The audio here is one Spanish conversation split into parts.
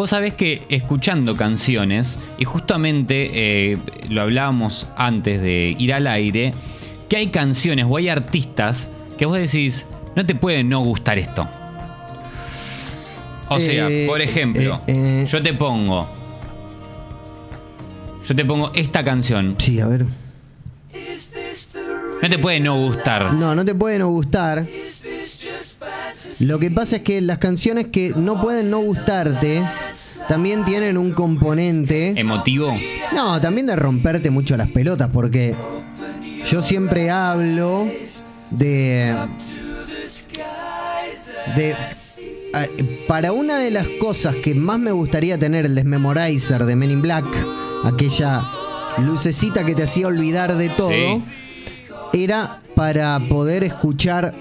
Vos sabés que escuchando canciones, y justamente eh, lo hablábamos antes de ir al aire, que hay canciones o hay artistas que vos decís, no te puede no gustar esto. O sea, Eh, por ejemplo, eh, yo te pongo. Yo te pongo esta canción. Sí, a ver. No te puede no gustar. No, no te puede no gustar. Lo que pasa es que las canciones que no pueden no gustarte también tienen un componente. Emotivo. No, también de romperte mucho las pelotas, porque yo siempre hablo de. de. Para una de las cosas que más me gustaría tener el desmemorizer de Men in Black, aquella lucecita que te hacía olvidar de todo, Sí. era para poder escuchar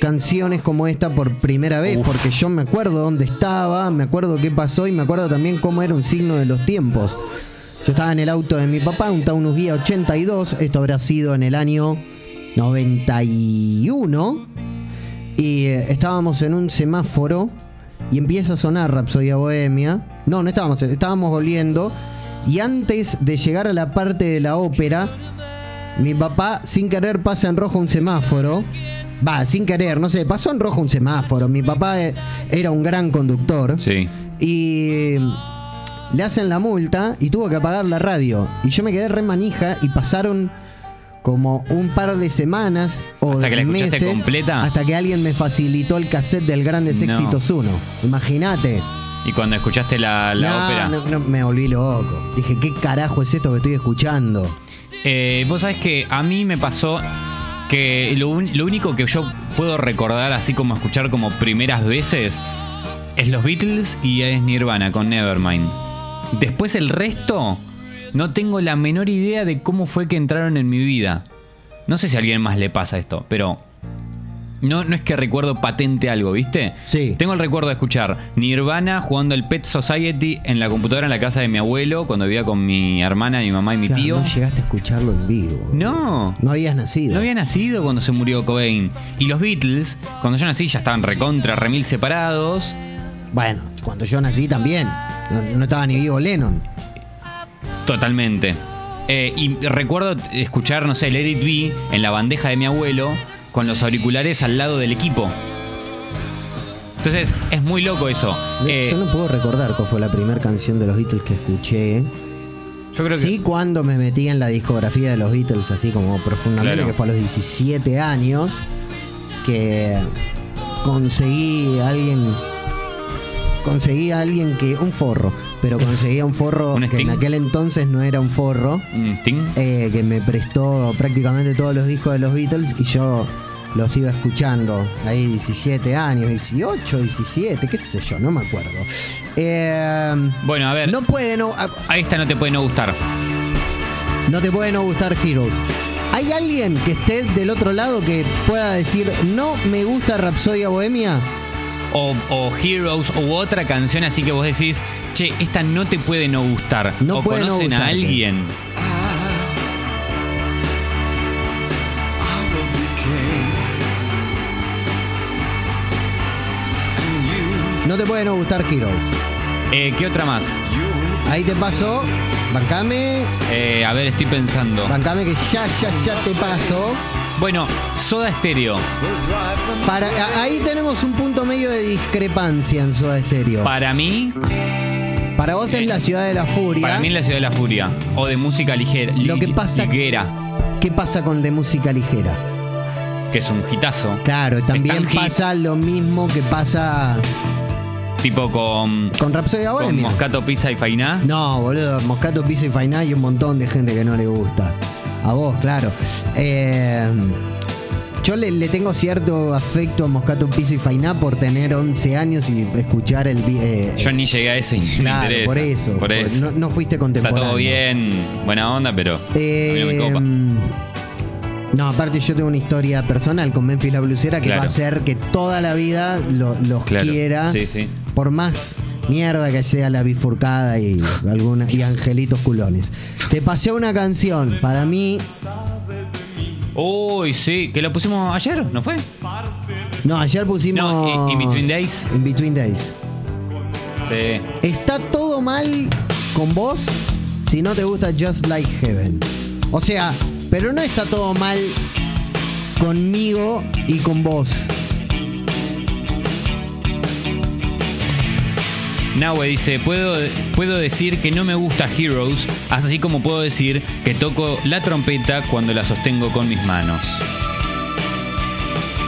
canciones como esta por primera vez, Uf. porque yo me acuerdo dónde estaba, me acuerdo qué pasó y me acuerdo también cómo era un signo de los tiempos. Yo estaba en el auto de mi papá, un Taunus Guía 82, esto habrá sido en el año 91, y eh, estábamos en un semáforo y empieza a sonar Rapsodia Bohemia. No, no estábamos, estábamos volviendo, y antes de llegar a la parte de la ópera, mi papá sin querer pasa en rojo un semáforo. Va, sin querer, no sé, pasó en rojo un semáforo. Mi papá eh, era un gran conductor. Sí. Y le hacen la multa y tuvo que apagar la radio. Y yo me quedé re manija y pasaron como un par de semanas o ¿Hasta de que la meses completa? hasta que alguien me facilitó el cassette del Grandes No. Éxitos 1. Imagínate. Y cuando escuchaste la, la No, ópera. no, no, me volví loco. Dije, ¿qué carajo es esto que estoy escuchando? Eh, Vos sabés que a mí me pasó que lo, lo único que yo puedo recordar, así como escuchar como primeras veces, es los Beatles y es Nirvana con Nevermind. Después el resto, no tengo la menor idea de cómo fue que entraron en mi vida. No sé si a alguien más le pasa esto, pero no, no es que recuerdo patente algo, ¿viste? Sí. Tengo el recuerdo de escuchar Nirvana jugando el Pet Society en la computadora en la casa de mi abuelo cuando vivía con mi hermana, mi mamá y mi Claro, tío. No llegaste a escucharlo en vivo. No. No habías nacido. No había nacido cuando se murió Cobain. Y los Beatles, cuando yo nací, ya estaban recontra, remil separados. Bueno, cuando yo nací también. No, no estaba ni vivo Lennon. Totalmente. Eh, y recuerdo escuchar, no sé, Let It Be en la bandeja de mi abuelo con los auriculares al lado del equipo. Entonces, es muy loco eso. Eh, yo no puedo recordar cuál fue la primera canción de los Beatles que escuché. yo creo Sí, que. cuando me metí en la discografía de los Beatles, así como profundamente, Claro. que fue a los 17 años, que conseguí a alguien. Conseguí a alguien que. Un forro. Pero conseguí a un forro ¿Un que en aquel entonces no era un forro. Eh, que me prestó prácticamente todos los discos de los Beatles y yo los iba escuchando ahí 17 años, 18, 17, qué sé yo, no me acuerdo. Eh, Bueno, a ver. no puede no, a- A esta no te puede no gustar. no te puede no gustar Heroes. ¿Hay alguien que esté del otro lado que pueda decir no me gusta Rapsodia Bohemia? O, o Heroes u otra canción así que vos decís, che, esta no te puede no gustar. No o puede no conocen a alguien. No te puede no gustar Heroes. Eh, ¿Qué otra más? Ahí te paso, bancame, Eh, a ver, estoy pensando. bancame que ya, ya, ya te paso. Bueno, Soda Stereo. Para, ahí tenemos un punto medio de discrepancia en Soda Stereo. Para mí, Para vos es la ciudad de la furia. para mí es la ciudad de la furia. O de música ligera. Lo que pasa- Ligera, ¿Qué pasa con de música ligera? que es un hitazo. Claro, también Hit. pasa lo mismo que pasa Tipo con, con Rapsodia con Bohemia. Moscato Pizza y Fainá. No, boludo, Moscato, Pizza y Fainá y un montón de gente que no le gusta. A vos, claro. Eh, yo le, le tengo cierto afecto a Moscato, Pizza y Fainá por tener 11 años y escuchar el... eh, Yo ni llegué a eso y me claro, interesa. por eso. Por eso. No, no fuiste Está contemporáneo. todo bien, buena onda, pero no me. Eh, no, aparte yo tengo una historia personal con Memphis la Blusera que Claro. va a hacer que toda la vida lo- los Claro. quiera. Sí, sí. Por más mierda que sea la bifurcada y alguna y angelitos culones. Te pasé una canción, para mí. Uy, sí, que lo pusimos ayer, ¿no fue? No, ayer pusimos. No, In- In Between Days. In Between Days. Sí. Está todo mal con vos si no te gusta Just Like Heaven. O sea, pero no está todo mal conmigo y con vos. Nahue dice, puedo, puedo decir que no me gusta Heroes, así como puedo decir que toco la trompeta cuando la sostengo con mis manos.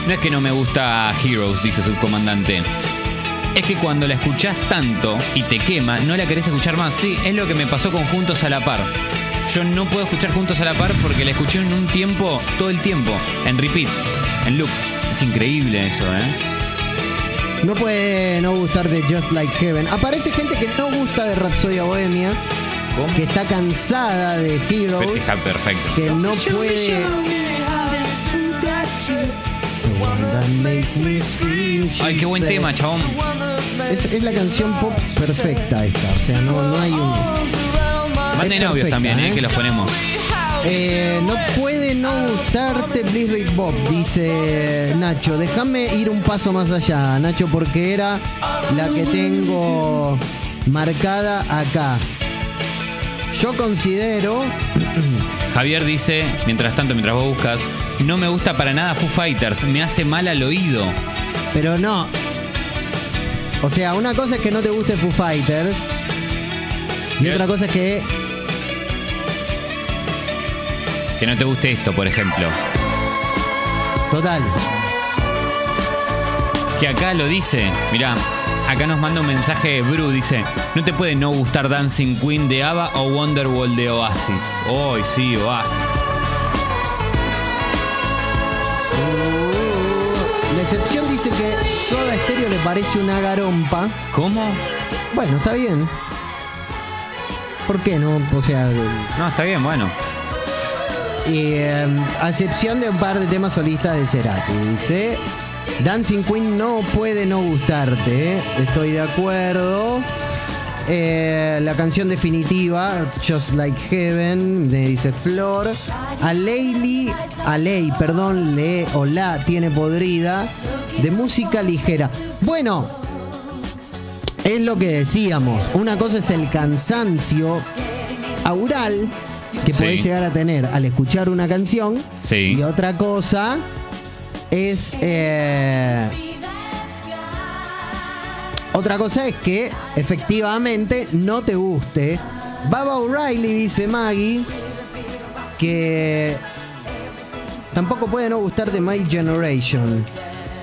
No es que no me gusta Heroes, dice su comandante. Es que cuando la escuchás tanto y te quema, no la querés escuchar más. Sí, es lo que me pasó con Juntos a la Par. Yo no puedo escuchar Juntos a la Par porque la escuché en un tiempo, todo el tiempo, en repeat, en loop. Es increíble eso, ¿eh? No puede no gustar de Just Like Heaven. Aparece gente que no gusta de Rhapsodia Bohemia, ¿Cómo? que está cansada de Pero Heroes, Está perfecto. que no puede. Ay, qué buen tema, chabón. Es, es la canción pop perfecta esta. O sea, no, no hay un. Manden perfecta, también, ¿eh? ¿eh? Que los ponemos. Eh, no puede no gustarte Rick Bob, dice Nacho. Déjame ir un paso más allá, Nacho, porque era la que tengo marcada acá. Yo considero. Javier dice, mientras tanto, mientras vos buscas, no me gusta para nada Foo Fighters, me hace mal al oído. Pero no. O sea, una cosa es que no te guste Foo Fighters. Y otra cosa es que. Que no te guste esto, por ejemplo. Total. Que acá lo dice, mirá, acá nos manda un mensaje Bru, dice, no te puede no gustar Dancing Queen de ABBA o Wonderwall de Oasis. Hoy sí, Oasis. La excepción dice que Soda Stereo le parece una garompa. ¿Cómo? Bueno, está bien. ¿Por qué no? O sea, No, está bien, bueno. Eh, a excepción de un par de temas solistas de Cerati. Dice, Dancing Queen no puede no gustarte. Estoy de acuerdo. Eh, la canción definitiva, Just Like Heaven, me dice Flor. A Leili, a Ley, perdón, le o la tiene podrida. De música ligera. Bueno, es lo que decíamos. Una cosa es el cansancio aural que Sí. podés llegar a tener al escuchar una canción. Sí. Y otra cosa es. eh, otra cosa es que efectivamente no te guste. Baba O'Reilly dice Maggie que tampoco puede no gustarte My Generation.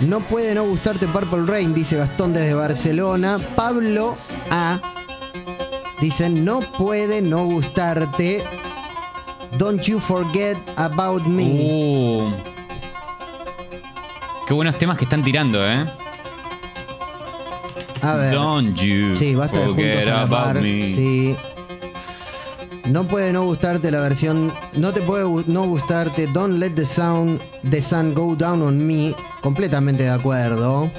No puede no gustarte Purple Rain, dice Gastón desde Barcelona. Pablo A. Dice, no puede no gustarte Don't You Forget About Me. Uh. Qué buenos temas que están tirando, ¿eh? A ver. Don't you Sí, basta de forget juntos a la about me. Sí. No puede no gustarte la versión. No te puede no gustarte Don't Let the Sound the Sun Go Down on Me. Completamente de acuerdo.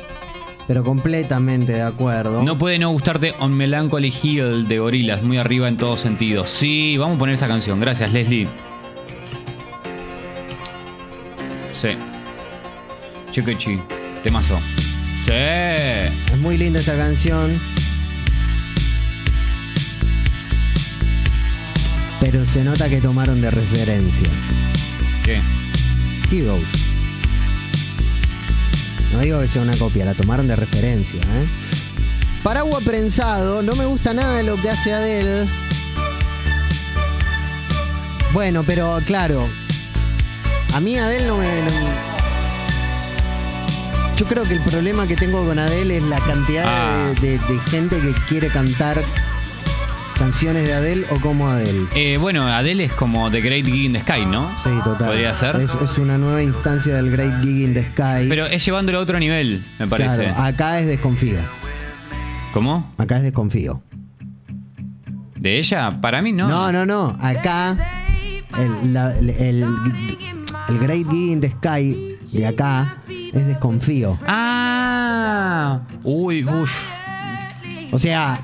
Pero completamente de acuerdo. No puede no gustarte On Melancholy Hill de Gorilas, muy arriba en todos sentidos. Sí, vamos a poner esa canción. Gracias, Leslie. Sí. Chiquichi. Temazo. Sí. Es muy linda esta canción. Pero se nota que tomaron de referencia. ¿Qué? Heroes. No digo que sea una copia, la tomaron de referencia. ¿eh? Paragua prensado, no me gusta nada de lo que hace Adele. Bueno, pero claro, a mí Adele no me... no- Yo creo que el problema que tengo con Adele es la cantidad de- Ah. de, de gente que quiere cantar canciones de Adele o como Adele. Eh, bueno, Adele es como The Great Gig in the Sky, ¿no? Sí, total. Podría ser. Es, es una nueva instancia del Great Gig in the Sky. Pero es llevándolo a otro nivel, me parece. Claro, acá es desconfío. ¿Cómo? Acá es desconfío. ¿De ella? Para mí no. No, no, no. Acá el, la- el, el- el Great Gig in the Sky de acá es desconfío. Ah. Uy, uff. O sea,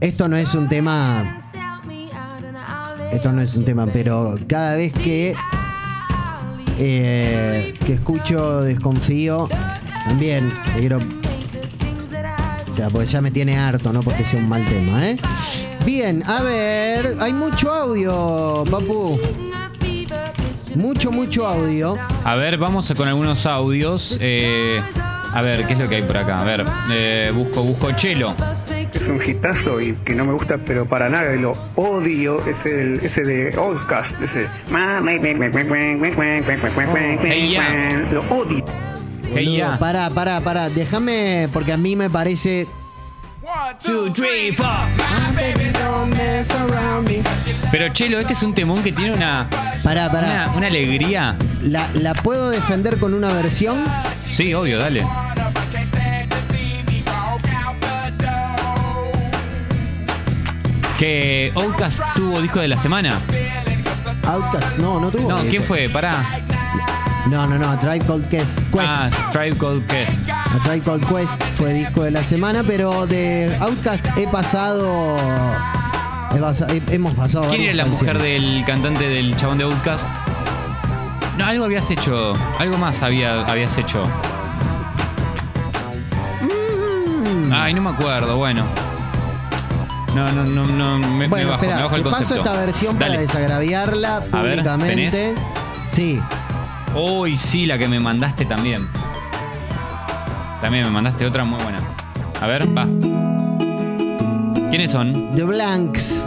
esto no es un tema. Esto no es un tema, pero cada vez que eh, que escucho desconfío, también quiero sea, porque ya me tiene harto, no porque sea un mal tema, ¿eh? Bien, a ver, hay mucho audio, papu. Mucho, mucho audio. A ver, vamos con algunos audios. Eh, a ver, ¿qué es lo que hay por acá? A ver, eh, busco, busco Chelo. Es un hitazo y que no me gusta, pero para nada, y lo odio, ese, del- ese de Outcast, ese. Hey. Lo odio. Hey, Boludo, ya. Pará, pará, pará. Déjame, porque a mí me parece. Pero Chelo, este es un temón que tiene una, Pará, pará. una, una alegría. ¿La, ¿La puedo defender con una versión? Sí, obvio, dale. Que Outcast tuvo disco de la semana. Outcast. No, no tuvo. No, ¿quién fue? Pará. No, no, no. A Tribe Called Quest. Quest. Ah, Tribe Called Quest. A Tribe Called Quest fue disco de la semana, pero de Outcast he pasado. he pasa- he- hemos pasado. ¿Quién era la mujer del cantante del chabón de Outcast? No, algo habías hecho. Algo más había, habías hecho. Mm. Ay, no me acuerdo, bueno. No, no, no, no. Me, me Bueno, me bajo el te paso esta versión para desagraviarla A ver, públicamente. ¿tenés? Sí. Uy, sí, la que me mandaste también. También me mandaste otra muy buena. A ver, va. ¿Quiénes son? The Blanks,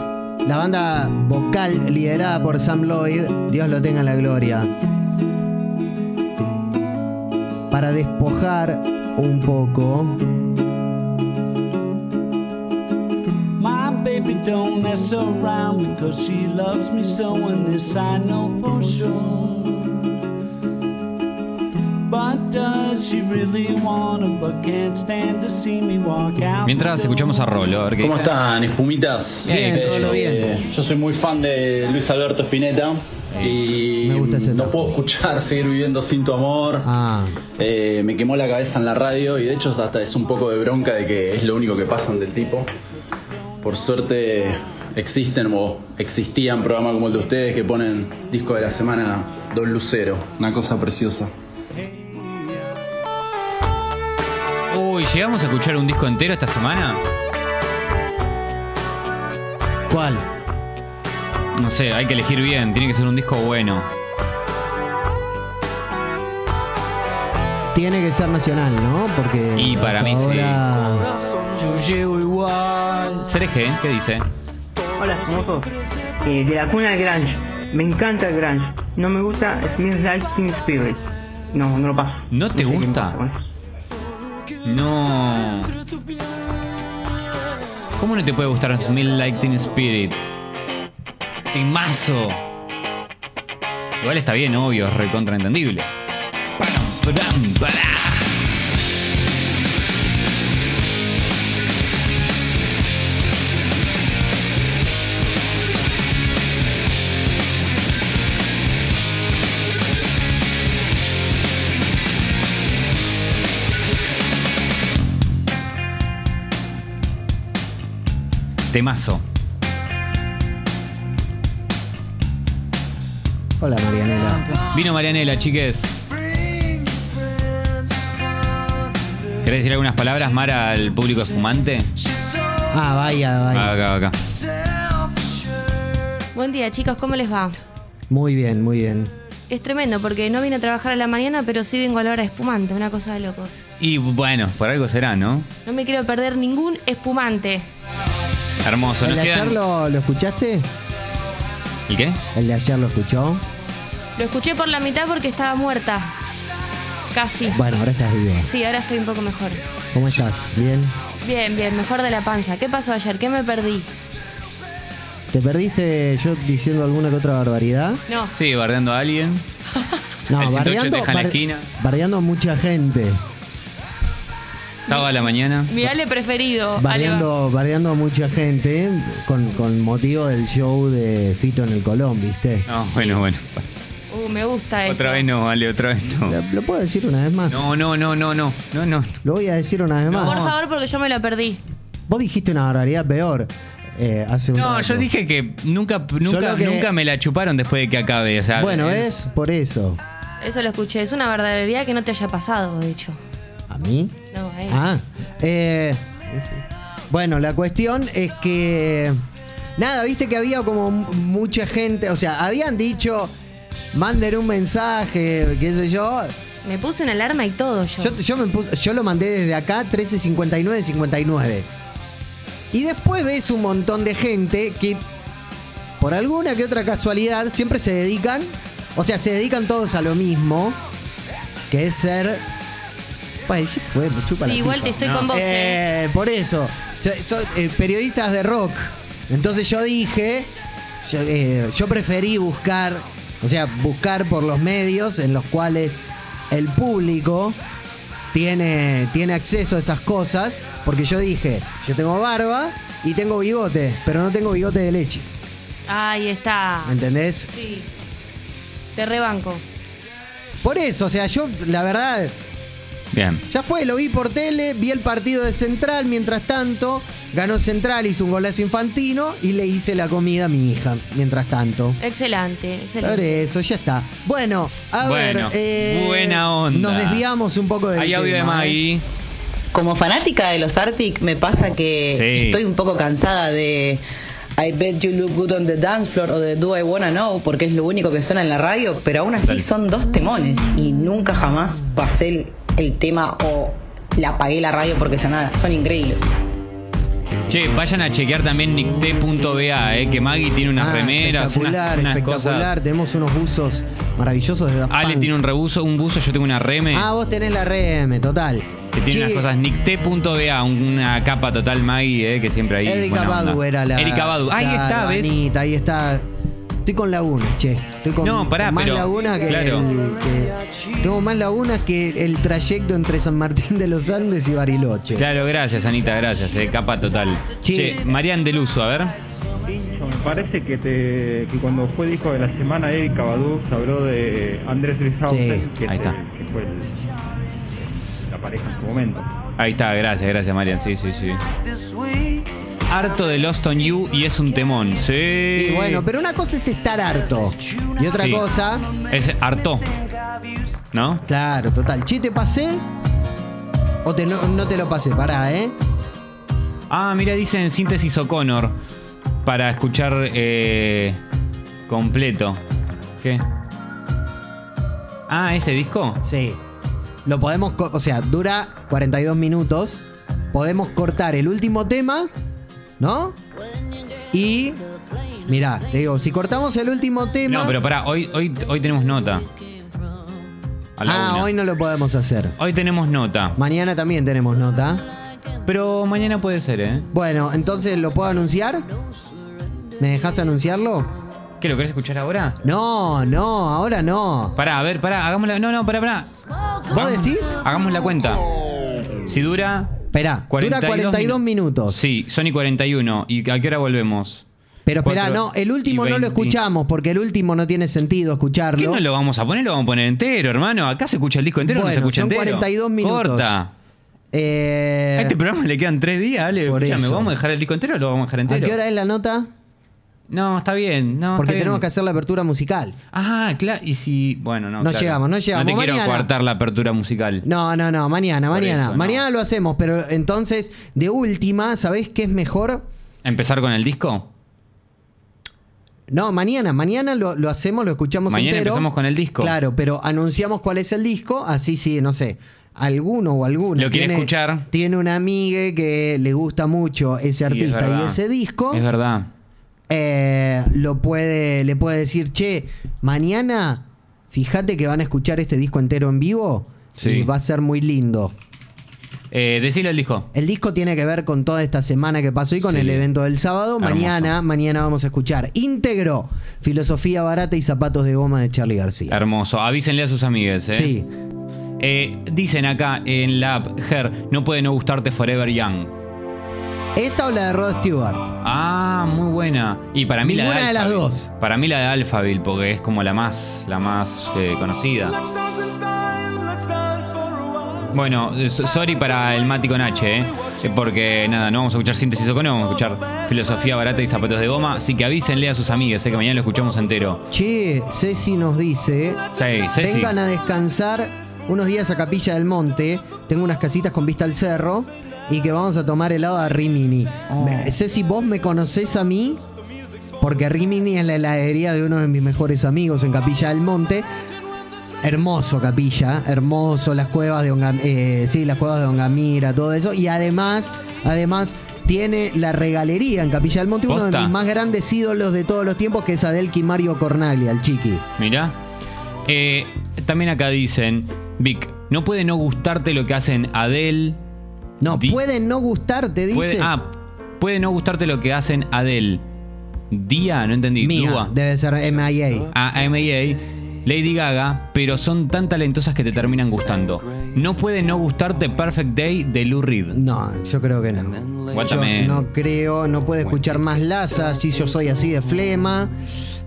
la banda vocal liderada por Sam Lloyd, Dios lo tenga en la gloria. Para despojar un poco, baby don't mess around because she loves me so, and this I know for sure. But does she really wanna, but can't stand to see me walk out? Mientras escuchamos a? Rolo, a ver qué ¿Cómo dice. están, espumitas? Bien, Eh, solo bien. Eh, yo soy muy fan de Luis Alberto Spinetta y Me gusta ese no puedo escuchar Seguir viviendo sin tu amor. ah, Eh, me quemó la cabeza en la radio y de hecho hasta es un poco de bronca de que es lo único que pasan del tipo. Por suerte existen o existían programas como el de ustedes que ponen disco de la semana Don Lucero, una cosa preciosa. Uy, ¿llegamos a escuchar un disco entero esta semana? ¿cuál? No sé, hay que elegir bien, tiene que ser un disco bueno. Tiene que ser nacional, ¿no? Porque Y para mí sí. Yo llego igual. Cereje, ¿qué dice? Hola, mozo. Eh, de la cuna del Grunge. Me encanta el Grunge. No me gusta Smells Like Teen Spirit. No, no lo paso. ¿No te sé gusta? No. ¿Cómo no te puede gustar Smell Like Teen Spirit? Timazo. Igual está bien, obvio, es recontraentendible. Temazo. Hola, Marianela. Vino Marianela, chiques. ¿Querés decir algunas palabras, Mara, al público espumante? Ah, vaya, vaya. Acá, acá. Buen día chicos, ¿cómo les va? Muy bien, muy bien. Es tremendo porque no vine a trabajar a la mañana, pero sí vengo a la hora espumante, una cosa de locos. Y bueno, por algo será, ¿no? No me quiero perder ningún espumante. Hermoso. ¿El de ayer lo, lo escuchaste? ¿El qué? ¿El de ayer lo escuchó? Lo escuché por la mitad porque estaba muerta. Casi. Bueno, ahora estás viva. Sí, ahora estoy un poco mejor. ¿Cómo estás? ¿Bien? Bien, bien, mejor de la panza. ¿Qué pasó ayer? ¿Qué me perdí? ¿Te perdiste yo diciendo alguna que otra barbaridad? No. Sí, bardeando a alguien. No, El 108 bardeando, te deja en la bar- esquina. bardeando a mucha gente. Sábado a la mañana. Mi Ale preferido. Ale- Bardeando, bardeando a mucha gente con, con motivo del show de Fito en el Colón, ¿viste? No, bueno, bueno. Uh, me gusta eso. Otra vez no, vale, otra vez no. ¿Lo, lo puedo decir una vez más? No, no, no, no, no. No, no. Lo voy a decir una vez más. Por favor, porque yo me lo perdí. Vos dijiste una barbaridad peor eh, hace un No, rato. yo dije que nunca, nunca, que- nunca me la chuparon después de que acabe. O sea, Bueno, es- es por eso. Eso lo escuché. Es una barbaridad que no te haya pasado, de hecho. ¿A mí? No, a él. Ah, eh, Bueno, la cuestión es que. Nada, viste que había como mucha gente. O sea, habían dicho. Manden un mensaje, qué sé yo. Me puse una alarma y todo yo. Yo, yo me puse- yo lo mandé desde acá, 1359-59. Y después ves un montón de gente que, por alguna que otra casualidad, siempre se dedican. O sea, se dedican todos a lo mismo. Que es ser. Pues ya fue, me chupa la Sí, igual pipa. te estoy con vos, ¿eh? Eh, por eso. O sea, son eh, periodistas de rock. Entonces yo dije, yo, eh, yo preferí buscar, o sea, buscar por los medios en los cuales el público tiene, tiene acceso a esas cosas, porque yo dije, yo tengo barba y tengo bigote, pero no tengo bigote de leche. Ahí está. ¿Me entendés? Sí. Te rebanco. Por eso, o sea, yo, la verdad, Bien. Ya fue, lo vi por tele, vi el partido de Central, mientras tanto, ganó Central, hizo un golazo infantino y le hice la comida a mi hija, mientras tanto. Excelente, Por excelente. eso, ya está. Bueno, a Bueno, ver, eh, buena onda. Nos desviamos un poco del Hay audio de ¿eh? Maggie. Como fanática de los Arctic me pasa que Sí. estoy un poco cansada de I bet you look good on the dance floor o de Do I Wanna Know porque es lo único que suena en la radio, pero aún así son dos temones y nunca jamás pasé el, tema o la apagué la radio porque sonaba. Son increíbles. Che, vayan a chequear también nicte.ba, eh, que Maggie tiene unas Ah, remeras, unas, espectacular, unas espectacular. cosas. Tenemos unos buzos maravillosos de Daft Ale Punk. tiene un rebuzo, un buzo, yo tengo una reme. Ah, vos tenés la RM, total. que tiene Che, unas cosas. Nicte.ba, una capa total Maggie, eh, que siempre hay. Erika. Badu era la. Erika Badu. Ahí está, ¿ves? Anita, ahí está. Estoy con lagunas, che. Estoy con, No, pará, con más pero- lagunas que, claro. el- que- Tengo más lagunas que el trayecto entre San Martín de los Andes y Bariloche. Claro, gracias, Anita, gracias, eh, capa total. Che. Che, Marian Deluso, a ver. Me parece que, te, que cuando fue disco de la semana Erika Badu se habló de Andrés Rizausen, Sí, que, ahí está. que fue el- la pareja en su momento. Ahí está, gracias, gracias, Marian. Sí, sí, sí. Harto de Lost on You y es un temón. Sí. Y bueno, pero una cosa es estar harto. Y otra Sí. cosa. Es harto. ¿No? Claro, total. Che, ¿te pasé? ¿O te, no, no te lo pasé? Pará, ¿eh? Ah, mira, dice en síntesis O'Connor. Para escuchar eh, completo. ¿Qué? Ah, ese disco. Sí. Lo podemos. O sea, dura 42 minutos. Podemos cortar el último tema, ¿no? Y. Mirá, te digo, si cortamos el último tema. No, pero pará, hoy, hoy, hoy tenemos nota. A la Ah, una. hoy no lo podemos hacer. Hoy tenemos nota. Mañana también tenemos nota. Pero mañana puede ser, ¿eh? Bueno, entonces, ¿lo puedo anunciar? ¿Me dejas anunciarlo? ¿Qué lo querés escuchar ahora? No, no, ahora no. Pará, a ver, pará, hagámosla. No, no, pará, pará. ¿Vos decís? Hagamos la cuenta. Si dura. Esperá, dura 42 minutos. Sí, Sony 41. ¿Y a qué hora volvemos? Pero esperá, Cuatro no, el último y no lo 20. escuchamos porque el último no tiene sentido escucharlo. ¿Qué no lo vamos a poner? Lo vamos a poner entero, hermano. Acá se escucha el disco entero o no se Bueno, escucha son entero. 42 minutos. Corta. Eh, A este programa le quedan tres días, Ale. ¿vamos a dejar el disco entero o lo vamos a dejar ¿A entero? qué hora es la nota? No, está bien. No, Porque está bien. tenemos que hacer la apertura musical. Ah, claro. Y si. Bueno, no. No claro. llegamos, no llegamos. No te quiero Mañana. coartar la apertura musical. No, no, no, mañana, Por mañana. eso, no. Mañana lo hacemos, pero entonces, de última, ¿sabés qué es mejor? ¿Empezar con el disco? No, mañana, mañana lo, lo hacemos, lo escuchamos Mañana entero. empezamos con el disco. Claro, pero anunciamos cuál es el disco, así sí, no sé. Alguno o alguna. Lo quiere tiene- escuchar. Tiene una amiga que le gusta mucho ese Sí, es artista y ese disco. Es verdad. Eh, lo puede, le puede decir, che, mañana, fíjate que van a escuchar este disco entero en vivo Sí. y va a ser muy lindo. Eh, decilo el disco. El disco tiene que ver con toda esta semana que pasó y con Sí. el evento del sábado. Hermoso. Mañana, mañana vamos a escuchar íntegro Filosofía Barata y Zapatos de Goma de Charlie García. Hermoso. Avísenle a sus amigues, ¿eh? Sí. Eh, dicen acá en la app, Ger, no puede no gustarte Forever Young. ¿Esta o la de Rod Stewart? Ah, muy buena. Y para mí la Ninguna de las dos. Para mí la de Alphaville, porque es como la más, la más eh, conocida. Bueno, so- sorry para el Mati con H, ¿eh? Eh, Porque nada, no vamos a escuchar síntesis o no, vamos a escuchar filosofía barata y zapatos de goma. Así que avísenle a sus amigas, ¿eh? que mañana lo escuchamos entero. Che, Ceci nos dice, Sí, Ceci. vengan a descansar unos días a Capilla del Monte. Tengo unas casitas con vista al cerro. Y que vamos a tomar helado a Rimini. Me- Ceci, vos me conocés a mí porque Rimini es la heladería de uno de mis mejores amigos en Capilla del Monte. Hermoso Capilla, hermoso las cuevas de Onga- eh, sí, las cuevas de Ongamira, todo eso. Y además, además tiene la regalería en Capilla del Monte, uno de mis más grandes ídolos de todos los tiempos, que es Adelki Mario Cornaglia, el chiqui. Mirá. Eh, también acá dicen, Vic, no puede no gustarte lo que hacen Adele. No, Di- puede no gustarte, dice. Puede, ah, puede no gustarte lo que hacen Adele. Día, no entendí. Mía, Dua. debe ser MIA. a MIA, Lady Gaga, pero son tan talentosas que te terminan gustando. No puede no gustarte Perfect Day de Lou Reed. No, yo creo que no. Yo no creo, no puede escuchar más Laza, si yo soy así de flema.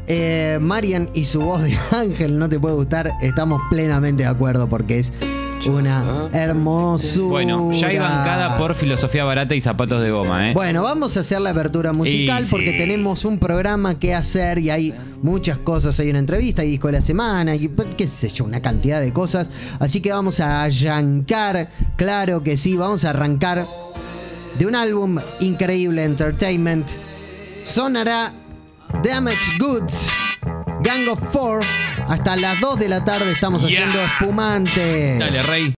Eh, Marian y su voz de ángel no te puede gustar, estamos plenamente de acuerdo porque es una hermosura. Bueno, ya hay bancada por filosofía barata y zapatos de goma, ¿eh? Bueno, vamos a hacer la apertura musical sí. porque tenemos un programa que hacer y hay muchas cosas. Hay una entrevista, hay disco de la semana, y pues, qué sé yo, una cantidad de cosas. Así que vamos a arrancar, claro que sí, vamos a arrancar de un álbum increíble, Entertainment. Sonará Damage Goods, Gang of Four. Hasta las 2 de la tarde estamos Yeah. haciendo espumante. Dale, Rey.